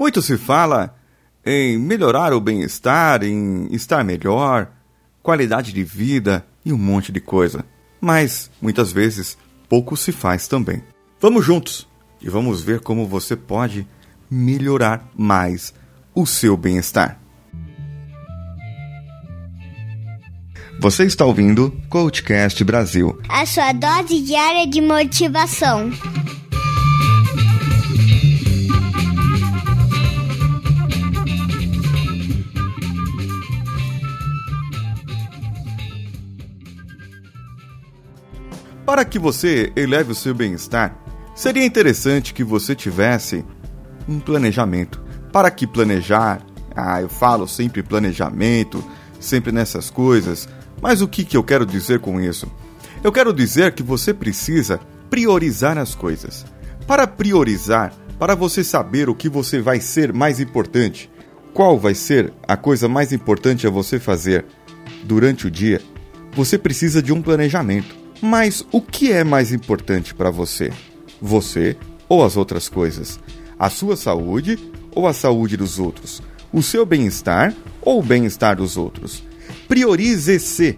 Muito se fala em melhorar o bem-estar, em estar melhor, qualidade de vida e um monte de coisa. Mas, muitas vezes, pouco se faz também. Vamos juntos e vamos ver como você pode melhorar mais o seu bem-estar. Você está ouvindo Coachcast Brasil a sua dose diária de motivação. Para que você eleve o seu bem-estar, seria interessante que você tivesse um planejamento. Para que planejar? Ah, eu falo sempre planejamento, sempre nessas coisas, mas o que, que eu quero dizer com isso? Eu quero dizer que você precisa priorizar as coisas. Para priorizar, para você saber o que você vai ser mais importante, qual vai ser a coisa mais importante a você fazer durante o dia, você precisa de um planejamento. Mas o que é mais importante para você? Você ou as outras coisas? A sua saúde ou a saúde dos outros? O seu bem-estar ou o bem-estar dos outros? Priorize-se.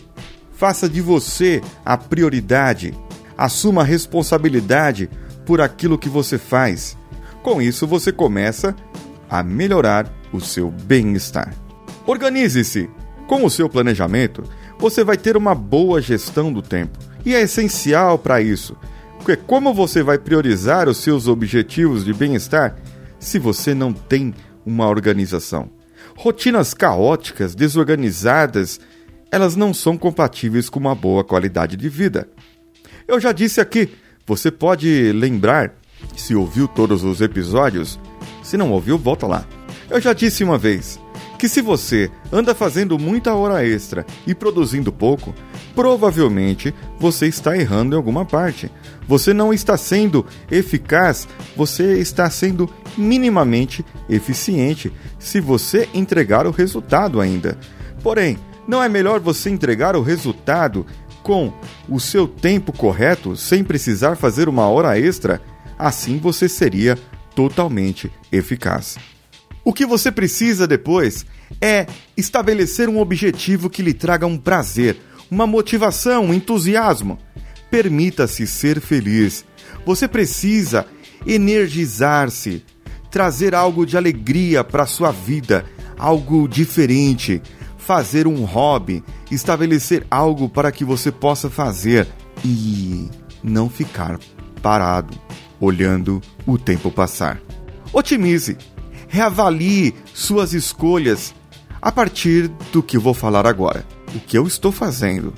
Faça de você a prioridade. Assuma a responsabilidade por aquilo que você faz. Com isso, você começa a melhorar o seu bem-estar. Organize-se. Com o seu planejamento, você vai ter uma boa gestão do tempo e é essencial para isso. Porque como você vai priorizar os seus objetivos de bem-estar se você não tem uma organização? Rotinas caóticas, desorganizadas, elas não são compatíveis com uma boa qualidade de vida. Eu já disse aqui, você pode lembrar, se ouviu todos os episódios, se não ouviu, volta lá. Eu já disse uma vez que se você anda fazendo muita hora extra e produzindo pouco, provavelmente você está errando em alguma parte. Você não está sendo eficaz, você está sendo minimamente eficiente se você entregar o resultado ainda. Porém, não é melhor você entregar o resultado com o seu tempo correto, sem precisar fazer uma hora extra? Assim você seria totalmente eficaz. O que você precisa depois é estabelecer um objetivo que lhe traga um prazer, uma motivação, um entusiasmo. Permita-se ser feliz. Você precisa energizar-se, trazer algo de alegria para sua vida, algo diferente, fazer um hobby, estabelecer algo para que você possa fazer e não ficar parado olhando o tempo passar. Otimize, reavalie suas escolhas a partir do que vou falar agora o que eu estou fazendo,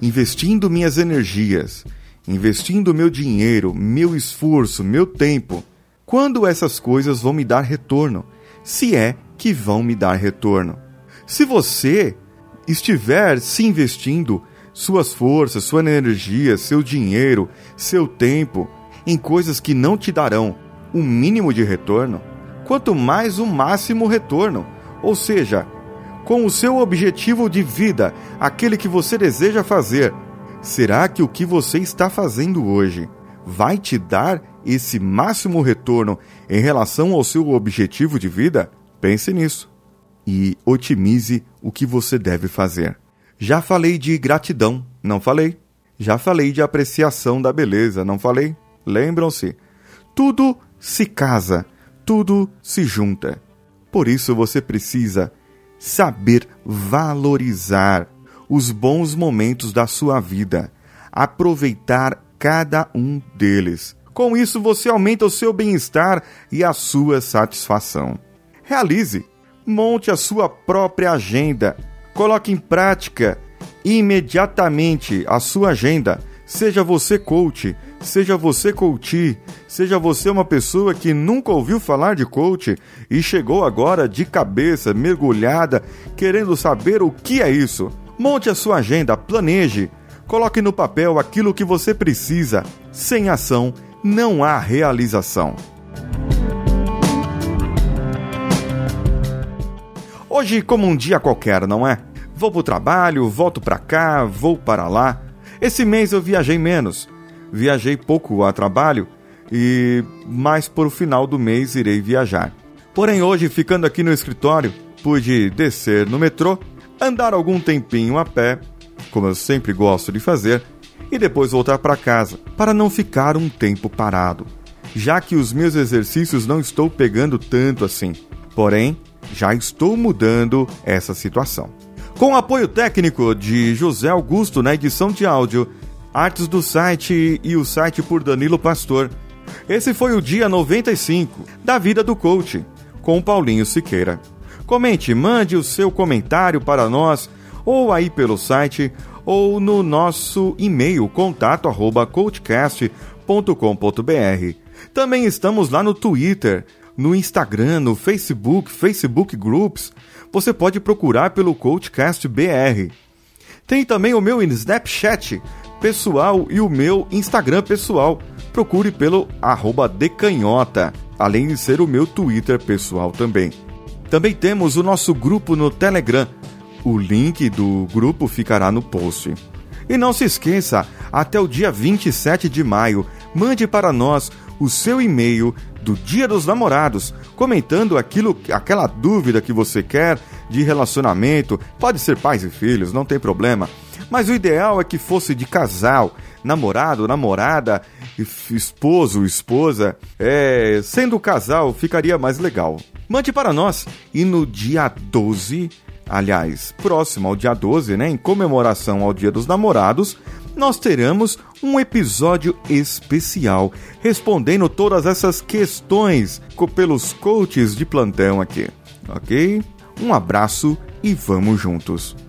investindo minhas energias, investindo meu dinheiro, meu esforço, meu tempo, quando essas coisas vão me dar retorno, se é que vão me dar retorno. Se você estiver se investindo suas forças, sua energia, seu dinheiro, seu tempo em coisas que não te darão o um mínimo de retorno, quanto mais o um máximo retorno, ou seja, com o seu objetivo de vida, aquele que você deseja fazer, será que o que você está fazendo hoje vai te dar esse máximo retorno em relação ao seu objetivo de vida? Pense nisso e otimize o que você deve fazer. Já falei de gratidão, não falei? Já falei de apreciação da beleza, não falei? Lembram-se? Tudo se casa, tudo se junta. Por isso você precisa saber valorizar os bons momentos da sua vida, aproveitar cada um deles. Com isso, você aumenta o seu bem-estar e a sua satisfação. Realize, monte a sua própria agenda, coloque em prática imediatamente a sua agenda. Seja você coach, Seja você coach, seja você uma pessoa que nunca ouviu falar de coach e chegou agora de cabeça mergulhada querendo saber o que é isso. Monte a sua agenda, planeje, coloque no papel aquilo que você precisa. Sem ação não há realização. Hoje, como um dia qualquer, não é? Vou para o trabalho, volto para cá, vou para lá. Esse mês eu viajei menos viajei pouco a trabalho e mais por final do mês irei viajar. Porém, hoje, ficando aqui no escritório, pude descer no metrô, andar algum tempinho a pé, como eu sempre gosto de fazer, e depois voltar para casa, para não ficar um tempo parado, já que os meus exercícios não estou pegando tanto assim. Porém, já estou mudando essa situação. Com apoio técnico de José Augusto na edição de áudio, artes do site e o site por Danilo Pastor. Esse foi o dia 95 da vida do coach, com Paulinho Siqueira. Comente, mande o seu comentário para nós, ou aí pelo site, ou no nosso e-mail contato@coachcast.com.br. Também estamos lá no Twitter, no Instagram, no Facebook, Facebook Groups. Você pode procurar pelo Coachcast BR. Tem também o meu Snapchat pessoal e o meu Instagram pessoal. Procure pelo decanhota, além de ser o meu Twitter pessoal também. Também temos o nosso grupo no Telegram. O link do grupo ficará no post. E não se esqueça, até o dia 27 de maio, mande para nós o seu e-mail do Dia dos Namorados, comentando aquilo, aquela dúvida que você quer de relacionamento. Pode ser pais e filhos, não tem problema. Mas o ideal é que fosse de casal, namorado, namorada, esposo, esposa. É, sendo casal, ficaria mais legal. Mande para nós e no dia 12, aliás, próximo ao dia 12, né, em comemoração ao Dia dos Namorados, nós teremos um episódio especial respondendo todas essas questões pelos coaches de plantão aqui, ok? Um abraço e vamos juntos!